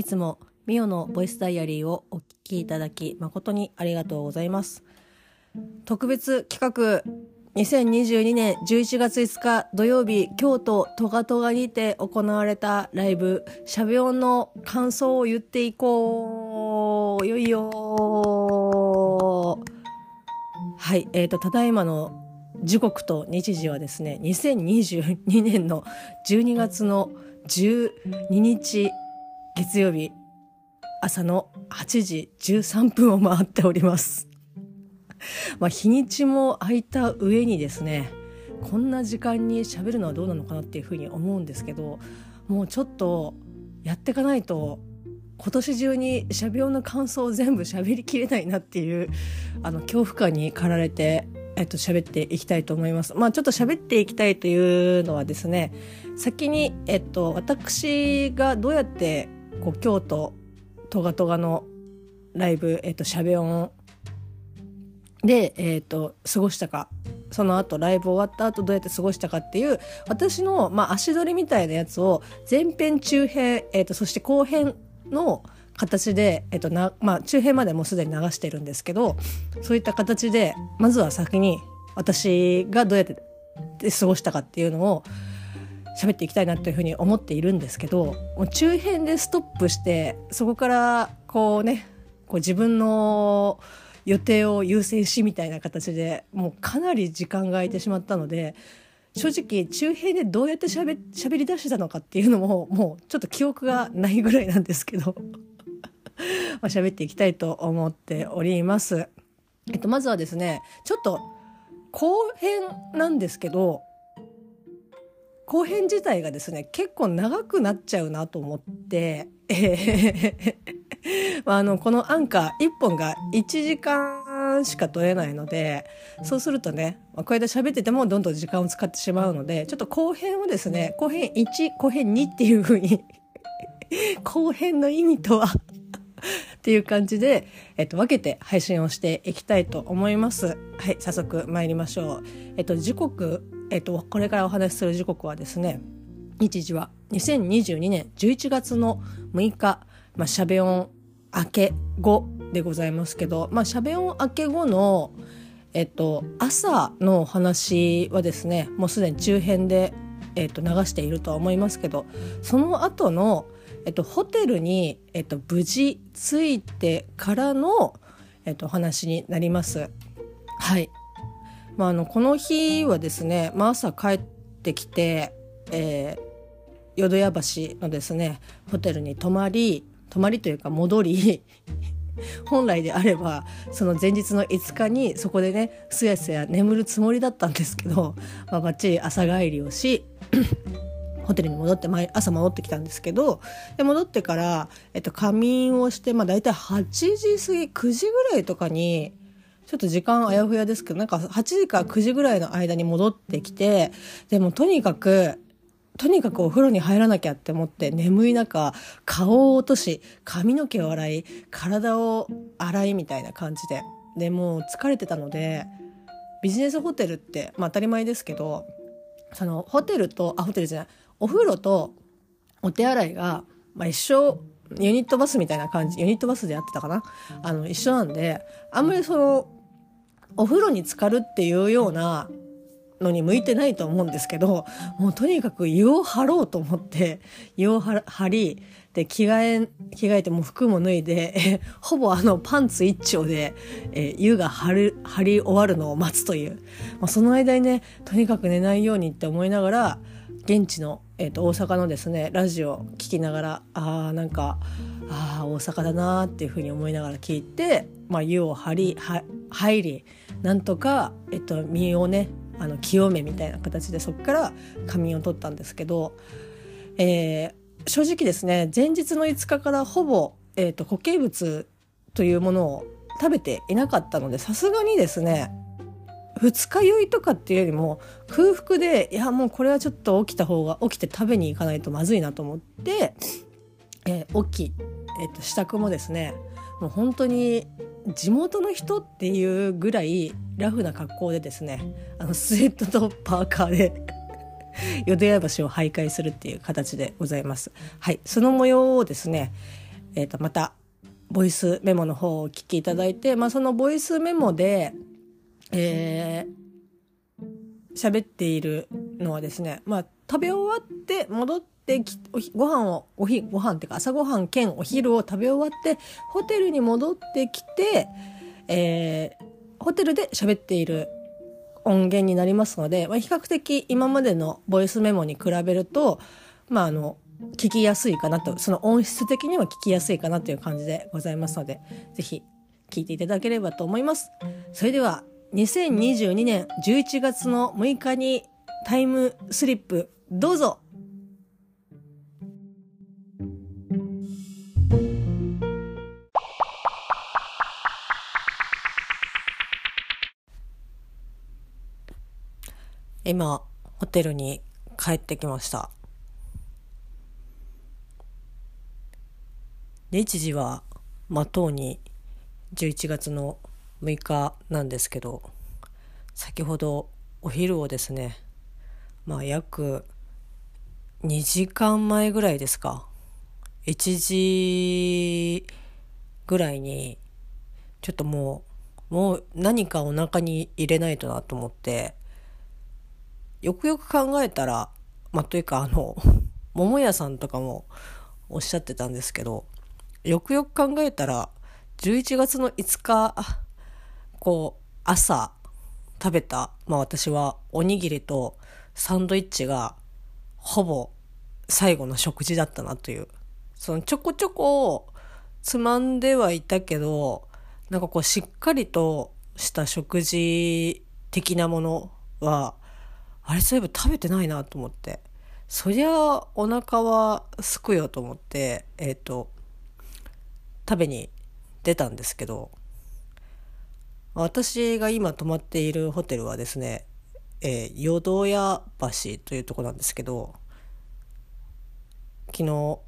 いつもミオのボイスダイアリーをお聞きいただき誠にありがとうございます。特別企画2022年11月5日土曜日京都トガトガにて行われたライブ。しゃべ音の感想を言っていこう。よいよはいえーとただいまの時刻と日時はですね2022年の12月の12日月曜日朝の8時13分を回っておりますまあ日にちも空いた上にですねこんな時間に喋るのはどうなのかなっていうふうに思うんですけどもうちょっとやっていかないと今年中にしゃべ音の感想を全部喋りきれないなっていうあの恐怖感に駆られてえっと、喋っていきたいと思います。まあ、ちょっと喋っていきたいというのはですね、先に、えっと、私がどうやって、こう、京都、トガトガのライブ、えっと、しゃべ音で、えっと、過ごしたか、その後、ライブ終わった後どうやって過ごしたかっていう、私の、まあ、足取りみたいなやつを、前編、中編、えっと、そして後編の、形で、えっとなまあ、中編までもうすでに流してるんですけどそういった形でまずは先に私がどうやって過ごしたかっていうのを喋っていきたいなというふうに思っているんですけどもう中編でストップしてそこからこうねこう自分の予定を優先しみたいな形でもうかなり時間が空いてしまったので正直中編でどうやってしゃべり出してたのかっていうのももうちょっと記憶がないぐらいなんですけど まあ、喋っていきたいと思っております。えっと、まずはですね、ちょっと後編なんですけど、後編自体がですね、結構長くなっちゃうなと思って、えーあの、このアンカー1本が1時間しか取れないので、そうするとね、まこうやって喋っててもどんどん時間を使ってしまうので、ちょっと後編をですね、後編1、後編2っていう風に 後編の意味とはっていう感じで、えっと、分けて配信をしていきたいと思います。はい、早速参りましょう。えっと、時刻、えっと、これからお話しする時刻はですね、日時は2022年11月の6日、まあ、しゃべ音明け後でございますけど、まあ、しゃべ音明け後の、えっと、朝のお話はですね、もうすでに中編で、えっと、流しているとは思いますけど、その後の、えっと、ホテルに、えっと、無事着いてからの、えっと、お話になります。はい。まあ、あの、この日はですね、まあ、朝帰ってきて、えー、淀屋橋のですね、ホテルに泊まり、泊まりというか戻り、本来であればその前日の5日にそこでねすやすや眠るつもりだったんですけど、まあ、ばっちり朝帰りをし ホテルに戻って毎朝戻ってきたんですけどで戻ってから、えっと、仮眠をして、まあ、大体8時過ぎ9時ぐらいとかにちょっと時間あやふやですけどなんか8時から9時ぐらいの間に戻ってきてでもとにかくとにかくお風呂に入らなきゃって思って眠い中顔を落とし髪の毛を洗い体を洗いみたいな感じで。でもう疲れてたのでビジネスホテルって、まあ、当たり前ですけどそのホテルとあホテルじゃないお風呂とお手洗いが、まあ、一緒ユニットバスみたいな感じユニットバスでやってたかなあの一緒なんであんまりそのお風呂に浸かるっていうようなのに向いてないと思うんですけどもうとにかく湯を張ろうと思って湯を張りで着替え着替えても服も脱いで ほぼあのパンツ一丁で、えー、湯が張る張り終わるのを待つという、まあ、その間にねとにかく寝ないようにって思いながら現地の、えーと、大阪のですねラジオ聞きながらあーなんかああ大阪だなーっていうふうに思いながら聞いて、まあ、湯を張りは入りなんとか、えっと、身をねあの清めみたいな形でそこから仮眠を取ったんですけど、えー、正直ですね前日の5日からほぼ、えーと固形物というものを食べていなかったのでさすがにですね二日酔いとかっていうよりも空腹でいやもうこれはちょっと起きた方が起きて食べに行かないとまずいなと思って、えー、起き、えー、と支度もですねもう本当に地元の人っていうぐらいラフな格好でですねあのスウェットとパーカーで 淀屋橋を徘徊するっていう形でございます。はい、その模様をですねえー、とまたボイスメモの方をお聞きいただいて、まあ、そのボイスメモで、えー、喋っているのはですね、まあ、食べ終わって戻ってきご飯をおひご飯っていうか朝ごはん兼お昼を食べ終わってホテルに戻ってきて、えー、ホテルで喋っている音源になりますので、まあ、比較的今までのボイスメモに比べると、まあ、あの聞きやすいかなとその音質的には聞きやすいかなという感じでございますので是非聞いていただければと思います。それでは2022年11月の6日にタイムスリップ。どうぞ。今ホテルに帰ってきました。日時はまとうに11月の6日なんですけど先ほどお昼をですねまあ約2時間前ぐらいですか1時ぐらいにちょっともうもう何かお腹に入れないとなと思ってよくよく考えたらまあというかあの桃屋さんとかもおっしゃってたんですけどよくよく考えたら11月の5日こう朝食べた、まあ、私はおにぎりとサンドイッチがほぼ最後の食事だったなという。そのちょこちょこつまんではいたけどなんかこうしっかりとした食事的なものはあれそういえば食べてないなと思って。そりゃお腹はすくよと思ってえっ、ー、と食べに出たんですけど私が今泊まっているホテルはですね、えー、淀屋橋というとこなんですけど昨日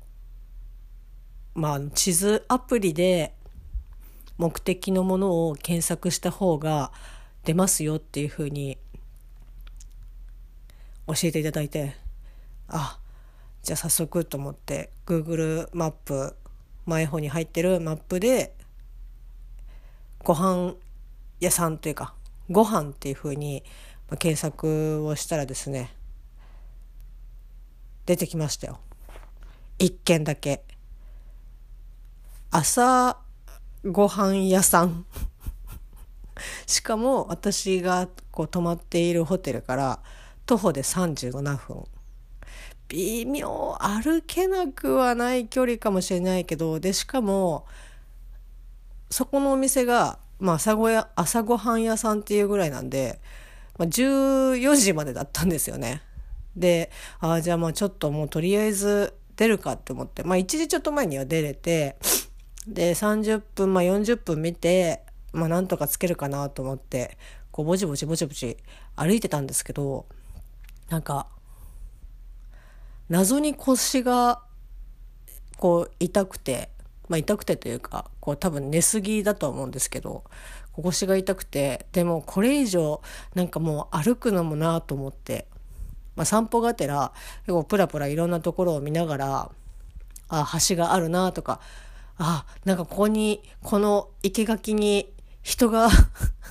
まあ地図アプリで目的のものを検索した方が出ますよっていうふうに教えていただいてあじゃあ早速と思って Google マップ前方に入ってるマップでご飯屋さんというかご飯っていうふうに検索をしたらですね出てきましたよ。一軒だけ。朝ご飯屋さん。しかも私がこう泊まっているホテルから徒歩で37分。微妙歩けなくはない距離かもしれないけどでしかもそこのお店が、まあ、朝ごや朝ごはん屋さんっていうぐらいなんで、まあ、14時までだったんですよね。でああじゃあまあちょっともうとりあえず出るかって思って、まあ、1時ちょっと前には出れてで30分、まあ、40分見て、まあ、なんとかつけるかなと思ってこうぼちぼちぼちぼち歩いてたんですけどなんか謎に腰がこう痛くて、まあ、痛くてというかこう多分寝すぎだと思うんですけど腰が痛くてでもこれ以上なんかもう歩くのもなと思って、まあ、散歩がてら結構プラプラいろんなところを見ながらあ橋があるなとかあなんかここにこの生垣に人が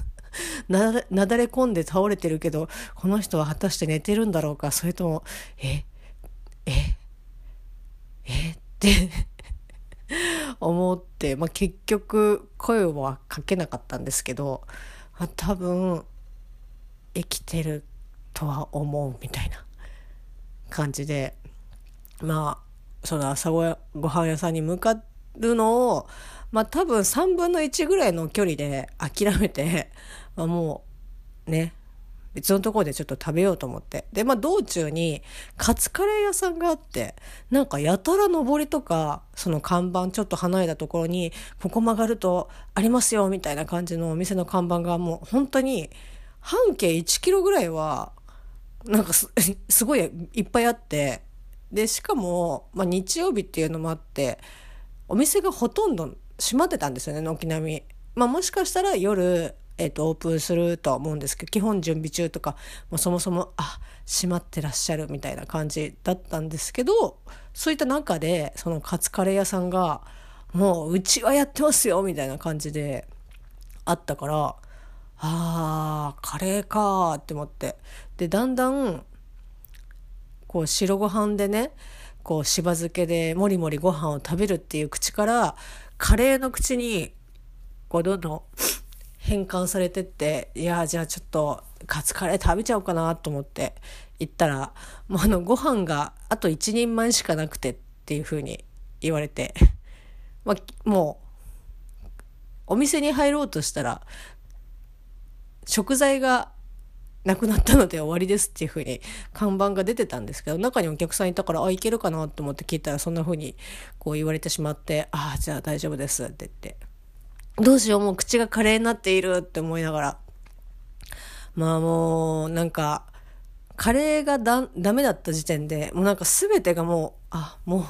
なだれ込んで倒れてるけどこの人は果たして寝てるんだろうかそれともえええって思って、まあ、結局声はかけなかったんですけど、まあ、多分生きてるとは思うみたいな感じでまあその朝ごご飯屋さんに向かるのをまあ多分3分の1ぐらいの距離で諦めてまあ、もうね別のところでちょっと食べようと思ってでまあ道中にカツカレー屋さんがあってなんかやたら上りとかその看板ちょっと離れたところにここ曲がるとありますよみたいな感じのお店の看板がもう本当に半径1キロぐらいはなんか すごいいっぱいあってでしかも、まあ、日曜日っていうのもあってお店がほとんど閉まってたんですよね軒並み。まあ、もしかしたら夜えーと、オープンするとは思うんですけど基本準備中とかもそもそもあ閉まってらっしゃるみたいな感じだったんですけどそういった中でそのカツカレー屋さんがもううちはやってますよみたいな感じであったからあーカレーかーって思って。でだんだんこう白ご飯でねこうしば漬けでもりもりご飯を食べるっていう口からカレーの口にこうどんどん変換されてっていやじゃあちょっとカツカレー食べちゃおうかなと思って行ったらもうあのご飯があと一人前しかなくてっていう風に言われて、まあ、もうお店に入ろうとしたら食材がなくなったので終わりですっていう風に看板が出てたんですけど中にお客さんいたからあいけるかなと思って聞いたらそんな風にこう言われてしまってああじゃあ大丈夫ですって言ってどうしようもう口がカレーになっているって思いながら。まあもうなんかカレーがだダメだった時点でもうなんか全てがもうあもう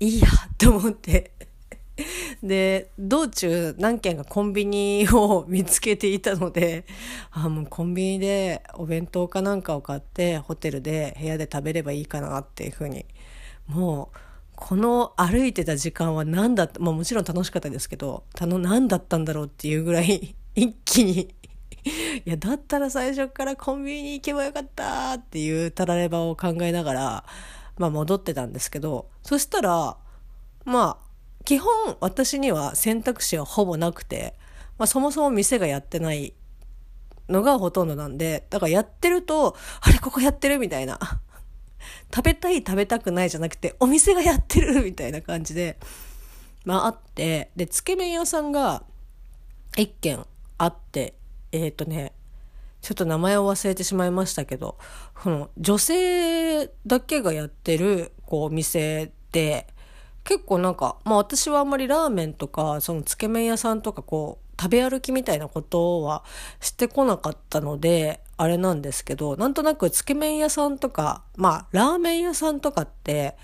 いいやって思って。で道中何軒かコンビニを見つけていたのであもうコンビニでお弁当かなんかを買ってホテルで部屋で食べればいいかなっていうふうにもうこの歩いてた時間は何だった、まあ、もちろん楽しかったですけど何だったんだろうっていうぐらい 一気にいやだったら最初からコンビニに行けばよかったっていうたらればを考えながら、まあ、戻ってたんですけどそしたらまあ基本私には選択肢はほぼなくて、まあ、そもそも店がやってないのがほとんどなんで、だからやってると、あれここやってるみたいな。食べたい食べたくないじゃなくて、お店がやってるみたいな感じで、まああって、で、つけ麺屋さんが一軒あって、えっ、ー、とね、ちょっと名前を忘れてしまいましたけど、この女性だけがやってる、こう、お店で、結構なんか、まあ私はあんまりラーメンとか、そのつけ麺屋さんとかこう、食べ歩きみたいなことはしてこなかったので、あれなんですけど、なんとなくつけ麺屋さんとか、まあラーメン屋さんとかって、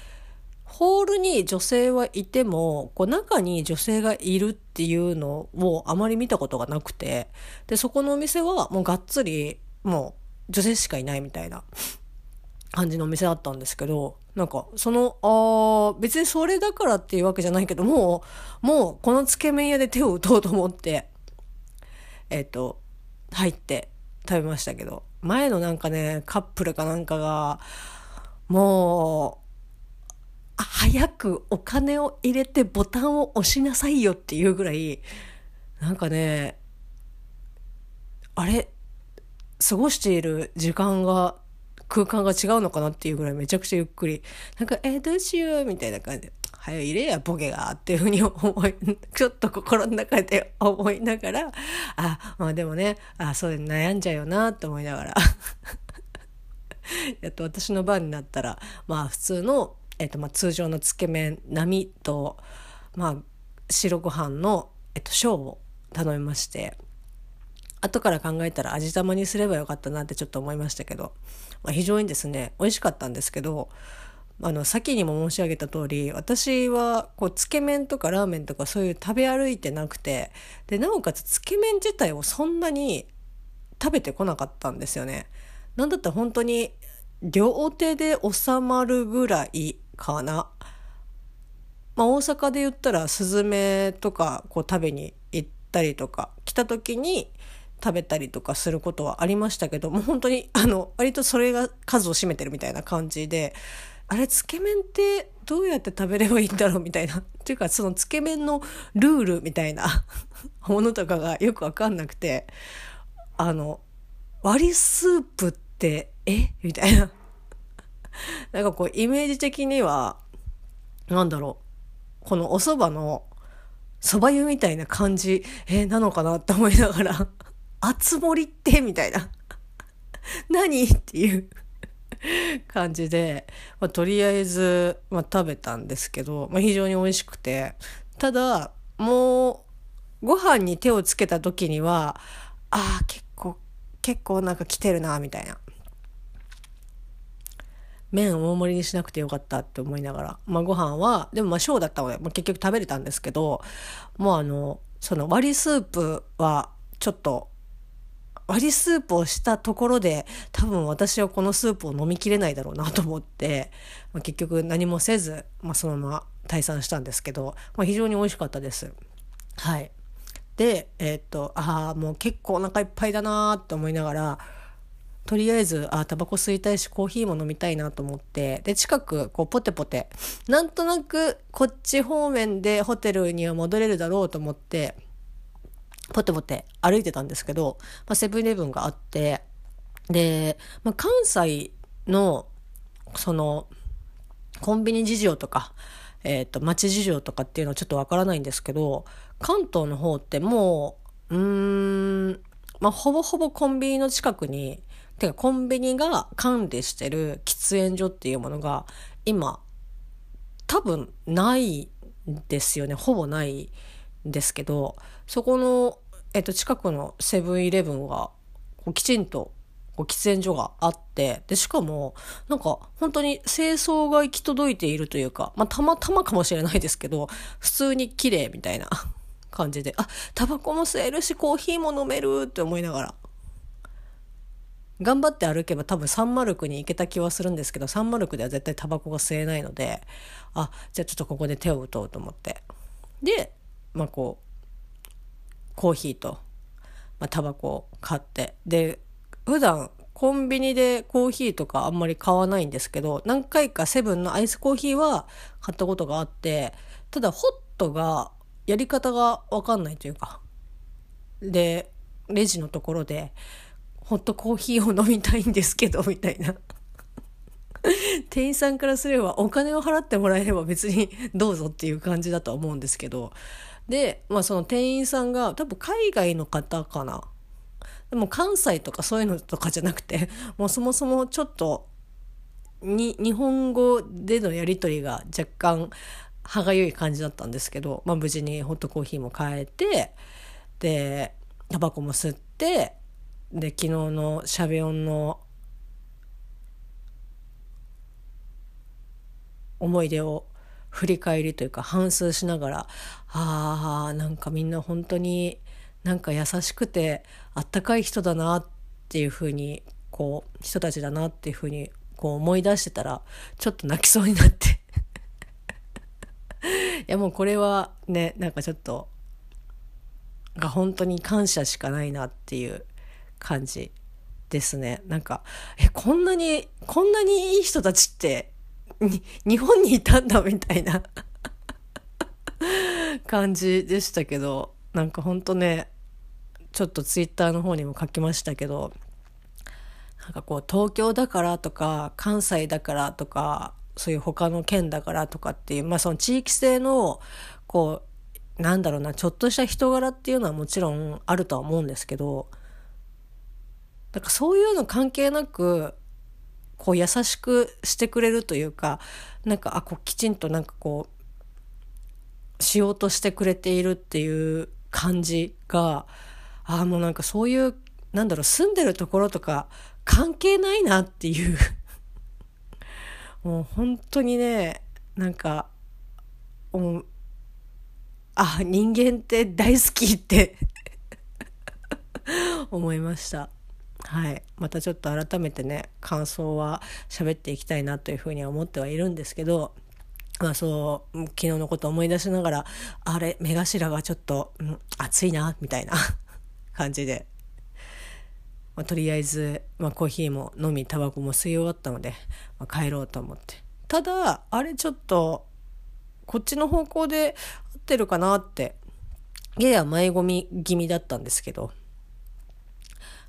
ホールに女性はいても、こう中に女性がいるっていうのをあまり見たことがなくて、で、そこのお店はもうがっつり、もう女性しかいないみたいな感じのお店だったんですけど、なんか、その、あ別にそれだからっていうわけじゃないけど、もう、もう、このつけ麺屋で手を打とうと思って、えっ、ー、と、入って食べましたけど、前のなんかね、カップルかなんかが、もう、早くお金を入れてボタンを押しなさいよっていうぐらい、なんかね、あれ、過ごしている時間が空間が違うのかなっていうぐらいめちゃくちゃゆっくり、なんか、えー、どうしようみたいな感じ。で、早入れや、ボケがっていうふうに思い、ちょっと心の中で思いながら、あ、まあでもね、あ、そう悩んじゃうよなって思いながら。やっと私の番になったら、まあ普通の、えっ、とまあ通常のつけ麺並みと、まあ白ご飯の、えっと、小を頼みまして、後から考えたら味玉にすればよかったなってちょっと思いましたけど、まあ、非常にですね美味しかったんですけどあの先にも申し上げた通り私はこうつけ麺とかラーメンとかそういう食べ歩いてなくてでなおかつつけ麺自体をそんなに食べてこなかったんですよね。なんだったら本当に両手で収まるぐらいかな。まあ、大阪で言ったらスズメとかこう食べに行ったりとか来た時に食べたりとかすることはありましたけどもう本当にあの割とそれが数を占めてるみたいな感じであれつけ麺ってどうやって食べればいいんだろうみたいな。っていうかそのつけ麺のルールみたいな。ものとかがよくわかんなくて。あの割りスープってえ？みたいな。なんかこうイメージ的にはなんだろう。このお蕎麦の蕎麦湯みたいな感じえなのかなって思いながら。あつ森って？みたいな。何？っていう。感じで、まあ、とりあえず、まあ、食べたんですけど、まあ、非常に美味しくて、ただ、もう、ご飯に手をつけた時には、ああ、結構、結構なんか来てるな、みたいな。麺大盛りにしなくてよかったって思いながら、まあ、ご飯は、でもまあ小だったので、まあ、結局食べれたんですけど、もうあの、その割りスープはちょっと割りスープをしたところで多分私はこのスープを飲みきれないだろうなと思って、まあ、結局何もせず、まあ、そのまま退散したんですけど、まあ、非常に美味しかったです。はい。で、えー、っと、ああ、もう結構お腹いっぱいだなーって思いながら、とりあえず、あ、タバコ吸いたいし、コーヒーも飲みたいなと思って、で、近く、こう、ポテポテ、なんとなく、こっち方面でホテルには戻れるだろうと思って、ポテポテ歩いてたんですけど、まあ、セブンイレブンがあって、で、まあ、関西の、その、コンビニ事情とか、えっ、ー、と、街事情とかっていうのはちょっとわからないんですけど、関東の方ってもう、うーん、まあ、ほぼほぼコンビニの近くに、てかコンビニが管理してる喫煙所っていうものが今多分ないんですよね。ほぼないんですけどそこの、えっと、近くのセブンイレブンはきちんとこう喫煙所があってでしかもなんか本当に清掃が行き届いているというか、まあ、たまたまかもしれないですけど普通に綺麗みたいな感じであタバコも吸えるしコーヒーも飲めるって思いながら頑張って歩けば多分サンマルクに行けた気はするんですけどサンマルクでは絶対タバコが吸えないのであじゃあちょっとここで手を打とうと思って。でまあこうコーヒーと、まあ、タバコを買ってで普段コンビニでコーヒーとかあんまり買わないんですけど何回かセブンのアイスコーヒーは買ったことがあってただホットがやり方が分かんないというかでレジのところでホットコーヒーを飲みたいんですけど、みたいな。店員さんからすればお金を払ってもらえれば別にどうぞっていう感じだとは思うんですけど。で、まあその店員さんが多分海外の方かな。でも関西とかそういうのとかじゃなくて、もうそもそもちょっとに日本語でのやり取りが若干歯がゆい感じだったんですけど、まあ無事にホットコーヒーも変えて、で、タバコも吸って、で昨日のしゃべ音の思い出を振り返りというか反芻しながらあーなんかみんな本当になんか優しくてあったかい人だなっていうふうにこう人たちだなっていうふうにこう思い出してたらちょっと泣きそうになっていやもうこれはねなんかちょっとが本当に感謝しかないなっていう感じですね。なんか、え、こんなに、こんなにいい人たちって、日本にいたんだみたいな感じでしたけど、なんかほんとね、ちょっとツイッターの方にも書きましたけど、なんかこう東京だからとか関西だからとかそういう他の県だからとかっていうまあその地域性のこうなんだろうなちょっとした人柄っていうのはもちろんあるとは思うんですけどだかそういうの関係なくこう優しくしてくれるというかなんかあこうきちんとなんかこうしようとしてくれているっていう感じがあもうなんかそういうなんだろう住んでるところとか関係ないなっていう もう本当にねなんかうあ人間って大好きって 思いました。はい、またちょっと改めてね感想は喋っていきたいなというふうには思ってはいるんですけど、まあ、そう昨日のこと思い出しながらあれ目頭がちょっと、うん、熱いなみたいな 感じで、まあ、とりあえず、まあ、コーヒーも飲みタバコも吸い終わったので、まあ、帰ろうと思って。ただあれちょっとこっちの方向で合ってるかなってやや前込み気味だったんですけど。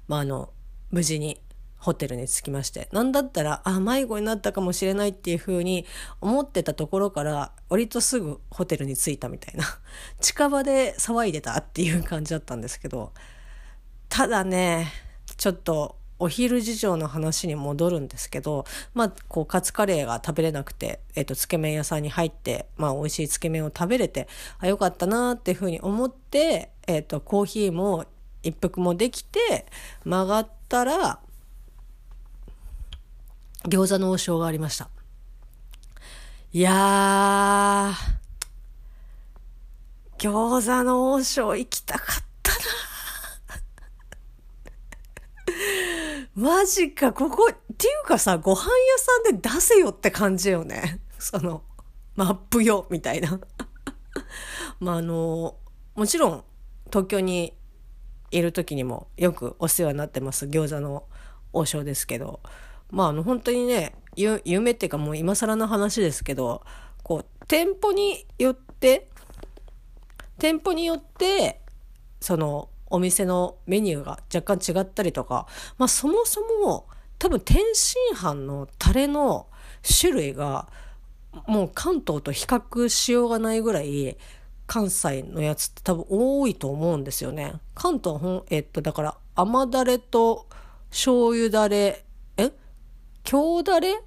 まああの無事にホテルに着きまして。なんだったら、あ、迷子になったかもしれないっていう風に思ってたところから、割とすぐホテルに着いたみたいな。近場で騒いでたっていう感じだったんですけど、ただね、ちょっとお昼事情の話に戻るんですけど、まあ、こう、カツカレーが食べれなくて、えっ、と、つけ麺屋さんに入って、まあ、美味しいつけ麺を食べれて、あ、よかったなっていうふうに思って、えっ、と、コーヒーも一服もできて、曲がってたら、餃子の王将がありました。いやー、餃子の王将行きたかったな マジか、ここ、っていうかさ、ご飯屋さんで出せよって感じよね。その、マップよみたいな まああのもちろん東京にいる時にもよくお世話になってます餃子の王将ですけど。まああの本当にね夢っていうかもう今更の話ですけどこう店舗によって店舗によってそのお店のメニューが若干違ったりとか、まあ、そもそも多分天津飯のタレの種類がもう関東と比較しようがないぐらい関西のやつって多分多いと思うんですよね。関東ほん、えっと、だから甘だれと醤油だれ、え？京だれ？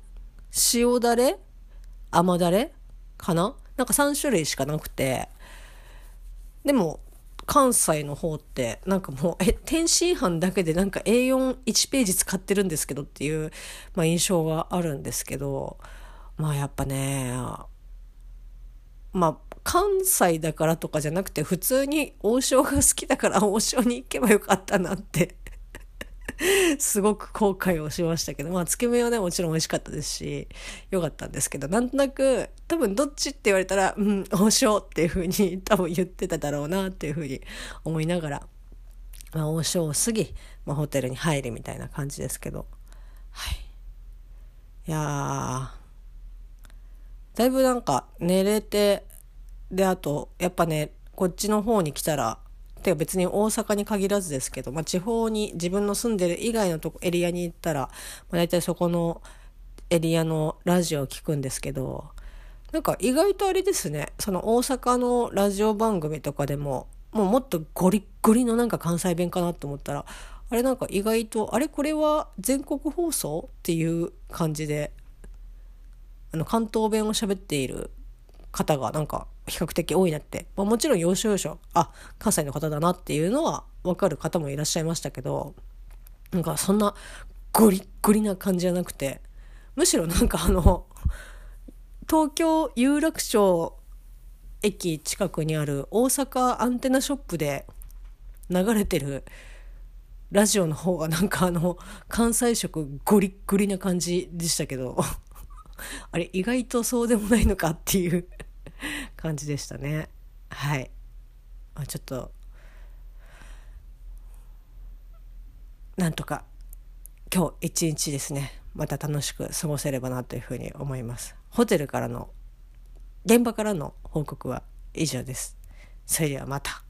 塩だれ？甘だれ？かな？なんか3種類しかなくて。でも、関西の方ってなんかもうえ天津飯だけでなんか A41 ページ使ってるんですけどっていう、まあ、印象があるんですけどまあやっぱねまあ関西だからとかじゃなくて普通に王将が好きだから王将に行けばよかったなってすごく後悔をしましたけど、まあ、つけ麺はね、もちろん美味しかったですし、よかったんですけど、なんとなく、多分どっちって言われたら、うん、王将っていうふうに多分言ってただろうなっていうふうに思いながら、まあ、王将を過ぎ、まあ、ホテルに入りみたいな感じですけど、はい。いやだいぶなんか寝れて、で、あと、やっぱね、こっちの方に来たら、てか別に大阪に限らずですけど、まあ、地方に自分の住んでる以外のとこエリアに行ったら、まあ、大体そこのエリアのラジオを聞くんですけどなんか意外とあれですねその大阪のラジオ番組とかでももうもっとゴリッゴリのなんか関西弁かなと思ったらあれなんか意外とあれこれは全国放送っていう感じであの関東弁を喋っている方がなんか比較的多いなって、まあ、もちろん要所要所あ関西の方だなっていうのは分かる方もいらっしゃいましたけどなんかそんなゴリッゴリな感じじゃなくてむしろなんかあの東京有楽町駅近くにある大阪アンテナショップで流れてるラジオの方がなんかあの関西色ゴリッゴリな感じでしたけどあれ意外とそうでもないのかっていう 感じでしたね。はい、まあ、ちょっと。なんとか今日一日ですね。また楽しく過ごせればなというふうに思います。ホテルからの現場からの報告は以上です。それではまた。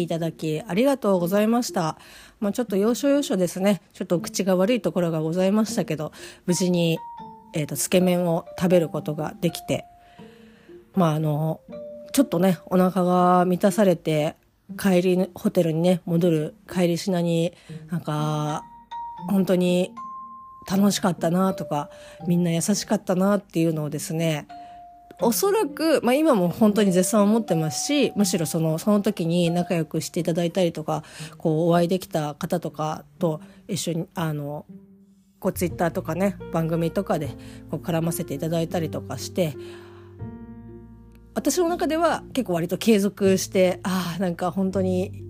きいただきありがとうございました。まあ、ちょっと要所要所ですね。ちょっと口が悪いところがございましたけど、無事に、えっ、ー、と、つけ麺を食べることができて、まあ、あの、ちょっとね、お腹が満たされて、帰り、ホテルにね、戻る帰りしなに、なんか、本当に楽しかったなとか、みんな優しかったなっていうのをですね、おそらく、まあ、今も本当に絶賛思ってますしむしろそのその時に仲良くしていただいたりとかこうお会いできた方とかと一緒にあのこうツイッターとかね番組とかでこう絡ませていただいたりとかして私の中では結構割と継続してああなんか本当に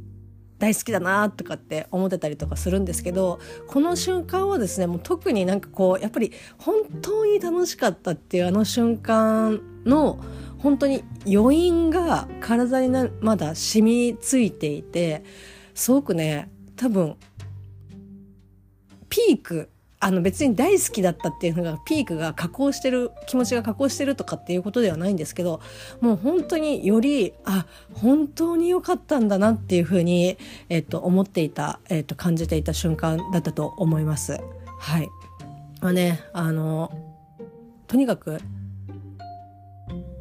大好きだなとかって思ってたりとかするんですけどこの瞬間はですねもう特になんかこうやっぱり本当に楽しかったっていうあの瞬間の本当に余韻が体になまだ染みついていてすごくね多分ピークあの別に大好きだったっていうのがピークが加工してる気持ちが加工してるとかっていうことではないんですけどもう本当によりあ本当に良かったんだなっていうふうに、えっと、思っていた、えっと、感じていた瞬間だったと思います。はい。まあね、あの、とにかく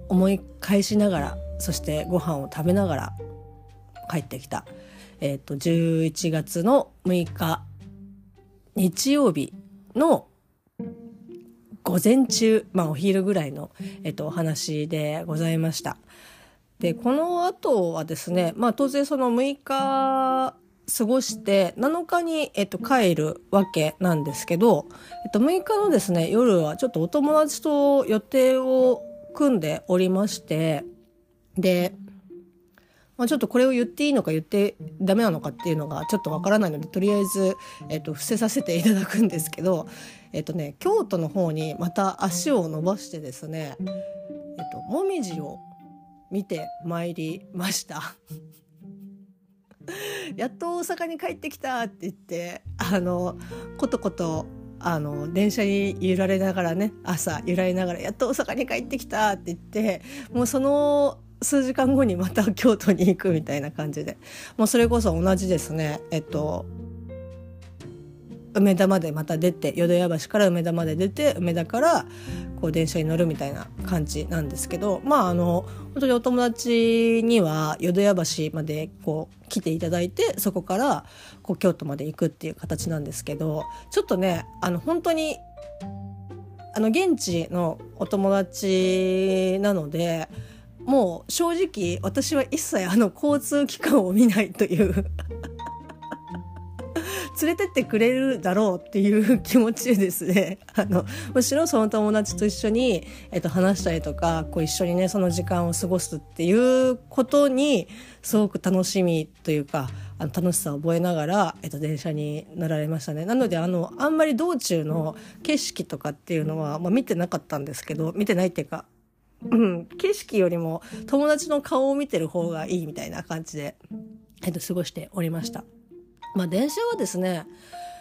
思い返しながらそしてご飯を食べながら帰ってきた、えっと、11月の6日日曜日の午前中、まあお昼ぐらいの、えっと、お話でございました。で、この後はですね、まあ当然その6日過ごして7日に、えっと、帰るわけなんですけど、えっと、6日のですね、夜はちょっとお友達と予定を組んでおりまして、で、まあ、ちょっとこれを言っていいのか言ってダメなのかっていうのがちょっとわからないのでとりあえず、えっと、伏せさせていただくんですけど、えっとね、京都の方にまた足を伸ばしてですね、えっと、もみじを見てまいりました。やっと大阪に帰ってきたって言ってあのことことあの電車に揺られながらね朝揺られながらやっと大阪に帰ってきたって言ってもうその数時間後にまた京都に行くみたいな感じで。もうそれこそ同じですね。えっと梅田までまた出て淀屋橋から梅田まで出て梅田からこう電車に乗るみたいな感じなんですけど。まああの本当にお友達には淀屋橋までこう来ていただいてそこからこう京都まで行くっていう形なんですけど。ちょっとねあの本当にあの現地のお友達なのでもう正直私は一切あの交通機関を見ないという。連れてってくれるだろうっていう気持ちでですね。あのむしろその友達と一緒に、えっと、話したりとかこう一緒にねその時間を過ごすっていうことにすごく楽しみというかあの楽しさを覚えながら、えっと、電車に乗られましたね。なのであのあんまり道中の景色とかっていうのは、まあ、見てなかったんですけど見てないっていうかうん、景色よりも友達の顔を見てる方がいいみたいな感じで、えっと、過ごしておりました。まあ、電車はですね、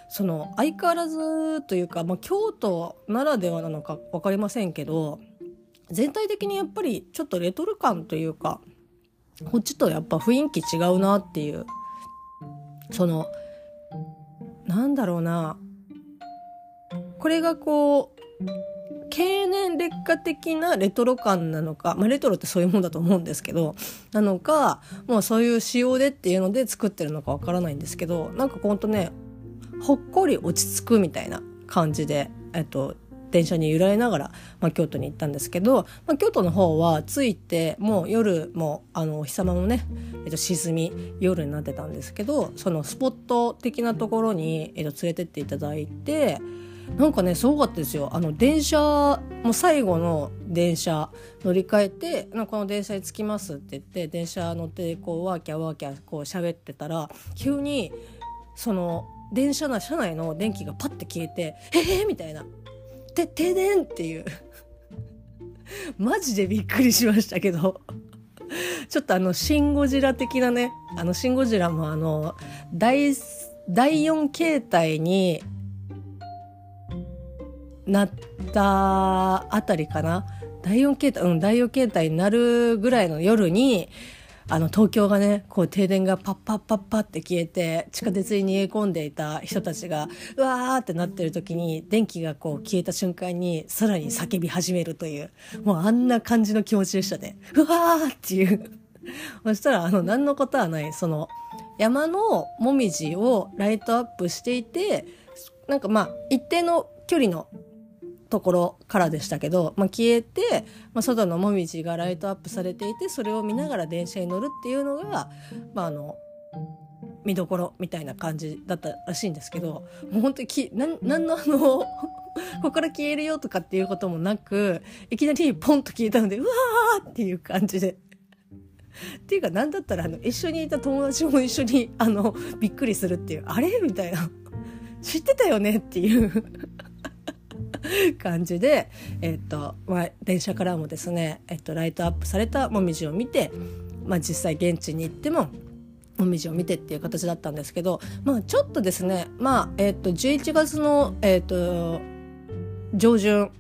その相変わらずというか、まあ、京都ならではなのか分かりませんけど全体的にやっぱりちょっとレトル感というかこっちとやっぱ雰囲気違うなっていうそのなんだろうなこれがこう経年劣化的なレトロ感なのか、まあ、レトロってそういうもんだと思うんですけどなのかもうそういう仕様でっていうので作ってるのかわからないんですけどなんかほんとねほっこり落ち着くみたいな感じで、えっと、電車に揺られながら、まあ、京都に行ったんですけど、まあ、京都の方は着いてもう夜もあのお日様もね、えっと、沈み夜になってたんですけどそのスポット的なところに、えっと、連れてっていただいて。なんかねすごかったですよあの電車もう最後の電車乗り換えてこの電車に着きますって言って電車乗ってこうワーキャーワーキャーこう喋ってたら急にその電車の車内の電気がパッて消えて「ええー!」みたいな「て停電!」っていう マジでびっくりしましたけどちょっとあの「シン・ゴジラ」的なねあの「シン・ゴジラ」もあの第第4形態になったあたりかな。第4形態うん第4形態になるぐらいの夜にあの東京がねこう停電がパッパッパッパって消えて地下鉄に逃げ込んでいた人たちがうわーってなってる時に電気がこう消えた瞬間にさらに叫び始めるというもうあんな感じの気持ちでしたね。うわーっていう。そしたらあの何のことはないその山のもみじをライトアップしていてなんかまあ一定の距離のところからでしたけど、まあ、消えて、まあ、外のもみじがライトアップされていてそれを見ながら電車に乗るっていうのが、まあ、あの見どころみたいな感じだったらしいんですけどもう本当にきなんなんのあの ここから消えるよとかっていうこともなくいきなりポンと消えたのでうわーっていう感じで。っていうか何だったらあの一緒にいた友達も一緒にあのびっくりするっていうあれ？みたいな。知ってたよね？っていう。感じで、えっとまあ、電車からもですね、えっと、ライトアップされたもみじを見て、まあ、実際現地に行ってももみじを見てっていう形だったんですけど、まあ、ちょっとですね、まあえっと11月の、えっと上旬、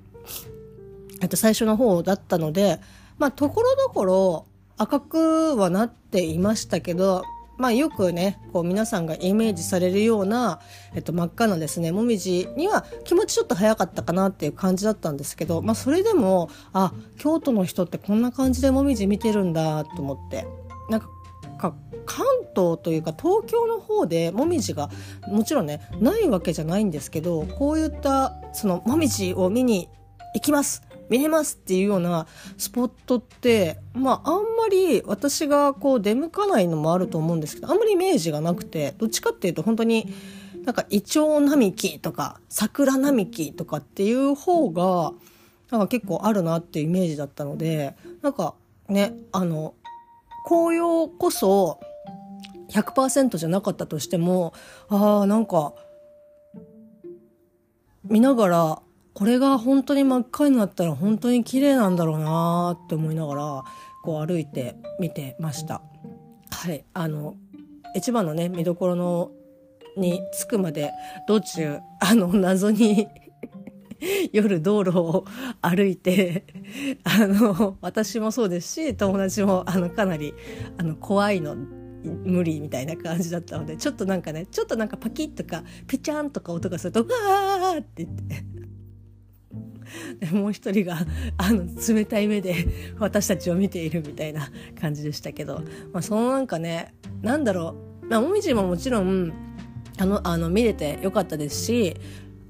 えっと最初の方だったので、まあ、ところどころ赤くはなっていましたけどまあ、よくねこう皆さんがイメージされるような、えっと、真っ赤なですねもみじには気持ちちょっと早かったかなっていう感じだったんですけど、まあ、それでもあ京都の人ってこんな感じでもみじ見てるんだと思ってなんか関東というか東京の方でもみじがもちろんねないわけじゃないんですけどこういったそのもみじを見に行きます。見れますっていうようなスポットって、まあ、あんまり私がこう出向かないのもあると思うんですけど、あんまりイメージがなくて、どっちかっていうと本当に、なんかイチョウ並木とか桜並木とかっていう方が、なんか結構あるなっていうイメージだったので、なんかね、あの、紅葉こそ100%じゃなかったとしても、ああ、なんか、見ながら、これが本当に真っ赤になったら本当に綺麗なんだろうなって思いながら、こう歩いて見てました。はい。あの、一番のね、見どころの、に着くまで、道中、あの、謎に 夜道路を歩いて、あの、私もそうですし、友達も、あの、かなり、あの、怖いの、無理みたいな感じだったので、ちょっとなんかね、ちょっとなんかパキッとか、ピチャンとか音がすると、わーって言って、でもう一人があの冷たい目で私たちを見ているみたいな感じでしたけど、まあ、そのなんかねなんだろう、まあ、もみじももちろんあのあの見れてよかったですし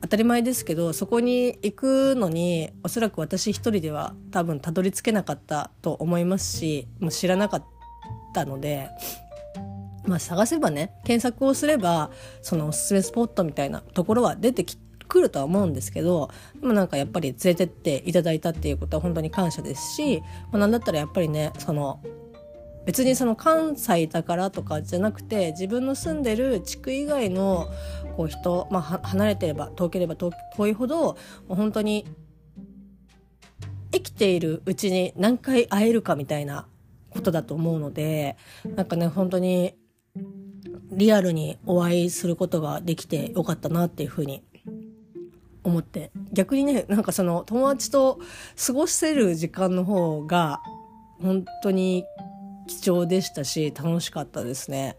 当たり前ですけどそこに行くのにおそらく私一人では多分たどり着けなかったと思いますしもう知らなかったので、まあ、探せばね検索をすればそのおすすめスポットみたいなところは出てきくるとは思うんですけどでもなんかやっぱり連れてっていただいたっていうことは本当に感謝ですし、まあ、なんだったらやっぱりねその別にその関西だからとかじゃなくて自分の住んでる地区以外のこう人、まあ、離れてれば遠ければ遠いほど本当に生きているうちに何回会えるかみたいなことだと思うのでなんかね本当にリアルにお会いすることができてよかったなっていうふうに思って。逆にねなんかその友達と過ごせる時間の方が本当に貴重でしたし楽しかったですね。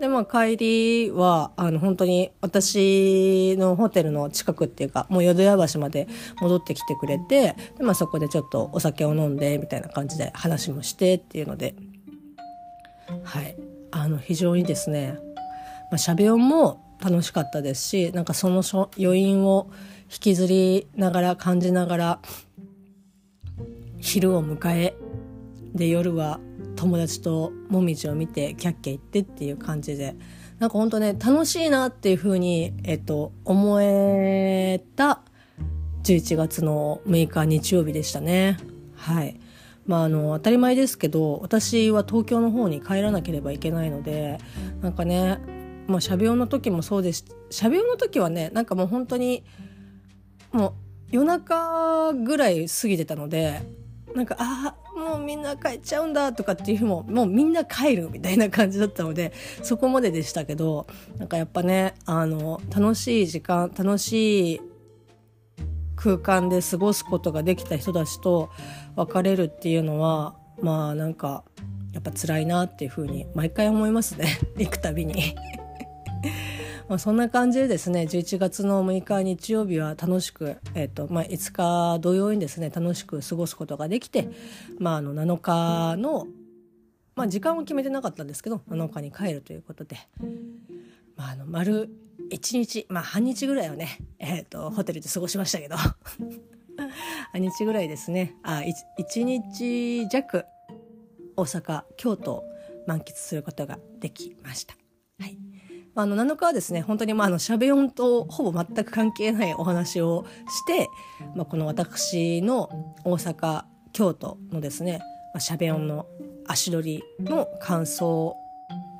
でまあ帰りはあの本当に私のホテルの近くっていうかもう淀屋橋まで戻ってきてくれてで、まあ、そこでちょっとお酒を飲んでみたいな感じで話もしてっていうので。はい。あの非常にですね、まあ、しゃべ音も楽しかったですしなんかその余韻を引きずりながら感じながら昼を迎えで夜は友達ともみじを見てキャッキャ言ってっていう感じでなんかほんとね楽しいなっていうふうに、えっと、思えた11月の6日日曜日でしたね。はい。まあ、あの当たり前ですけど私は東京の方に帰らなければいけないのでなんかねまあ、しゃべ音の時もそうですしゃべ音の時はねなんかもう本当にもう夜中ぐらい過ぎてたのでなんかああもうみんな帰っちゃうんだとかっていう日ももうみんな帰るみたいな感じだったのでそこまででしたけどなんかやっぱねあの楽しい時間楽しい空間で過ごすことができた人たちと別れるっていうのはまあなんかやっぱ辛いなっていうふうに毎回思いますね。行くたびに。まあそんな感じでですね11月の6日日曜日は楽しく、えーとまあ、5日同様にですね楽しく過ごすことができて、まあ、あの7日の、まあ、時間を決めてなかったんですけど7日に帰るということで、まあ、あの丸1日、まあ、半日ぐらいをね、えーと、ホテルで過ごしましたけど 半日ぐらいですねあ 1, 1日弱大阪京都を満喫することができました。はいあの7日はですね本当にまああのしゃべ音とほぼ全く関係ないお話をして、まあ、この私の大阪京都のですね、まあ、しゃべ音の足取りの感想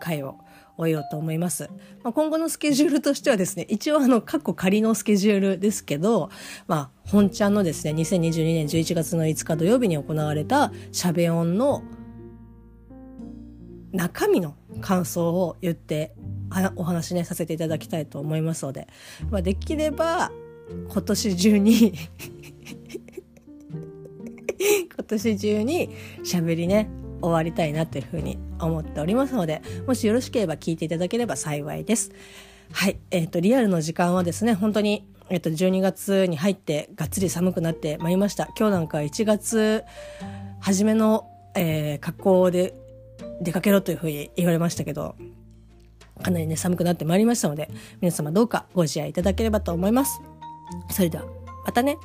会を終えようと思います。まあ、今後のスケジュールとしてはですね、一応あの、過去仮のスケジュールですけど、まあ、本ちゃんのですね、2022年11月の5日土曜日に行われたしゃべ音の中身の感想を言ってお話ねさせていただきたいと思いますので、まあ、できれば今年中に 今年中に喋りね終わりたいなというふうに思っておりますのでもしよろしければ聞いていただければ幸いです。はい、えっ、ー、とリアルの時間はですね本当にえっと、12月に入ってがっつり寒くなってまいりました。今日なんか1月初めの、えー、格好で出かけろというふうに言われましたけど、かなりね、寒くなってまいりましたので、皆様どうかご自愛いただければと思います。それでは、またね。